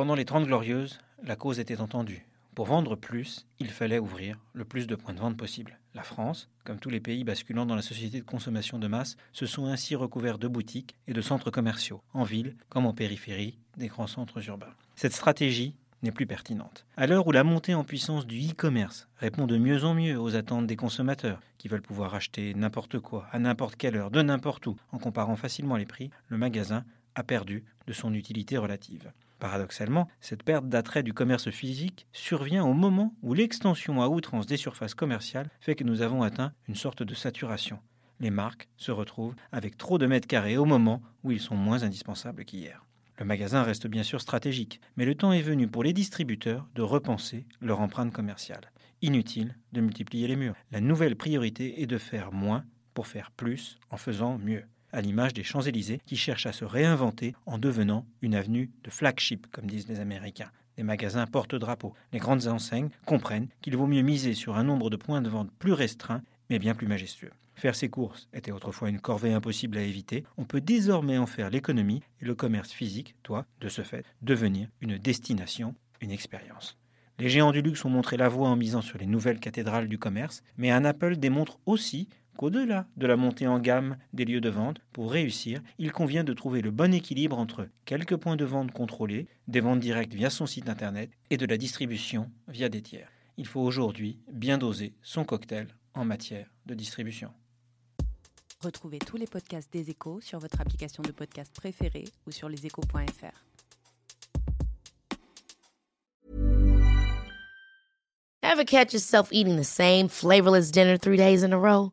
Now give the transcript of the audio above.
Pendant les Trente Glorieuses, la cause était entendue. Pour vendre plus, il fallait ouvrir le plus de points de vente possible. La France, comme tous les pays basculant dans la société de consommation de masse, se sont ainsi recouverts de boutiques et de centres commerciaux, en ville comme en périphérie des grands centres urbains. Cette stratégie n'est plus pertinente. À l'heure où la montée en puissance du e-commerce répond de mieux en mieux aux attentes des consommateurs, qui veulent pouvoir acheter n'importe quoi, à n'importe quelle heure, de n'importe où, en comparant facilement les prix, le magasin a perdu de son utilité relative. Paradoxalement, cette perte d'attrait du commerce physique survient au moment où l'extension à outrance des surfaces commerciales fait que nous avons atteint une sorte de saturation. Les marques se retrouvent avec trop de mètres carrés au moment où ils sont moins indispensables qu'hier. Le magasin reste bien sûr stratégique, mais le temps est venu pour les distributeurs de repenser leur empreinte commerciale. Inutile de multiplier les murs. La nouvelle priorité est de faire moins pour faire plus en faisant mieux à l'image des Champs-Élysées qui cherchent à se réinventer en devenant une avenue de flagship, comme disent les Américains. Les magasins porte-drapeau. Les grandes enseignes comprennent qu'il vaut mieux miser sur un nombre de points de vente plus restreint, mais bien plus majestueux. Faire ses courses était autrefois une corvée impossible à éviter. On peut désormais en faire l'économie et le commerce physique doit, de ce fait, devenir une destination, une expérience. Les géants du luxe ont montré la voie en misant sur les nouvelles cathédrales du commerce, mais un Apple démontre aussi qu'au-delà de la montée en gamme des lieux de vente, pour réussir, il convient de trouver le bon équilibre entre quelques points de vente contrôlés, des ventes directes via son site internet et de la distribution via des tiers. Il faut aujourd'hui bien doser son cocktail en matière de distribution. Retrouvez tous les podcasts des échos sur votre application de podcast préférée ou sur leséchos.fr. Ever catch yourself eating the same flavorless dinner three days in a row?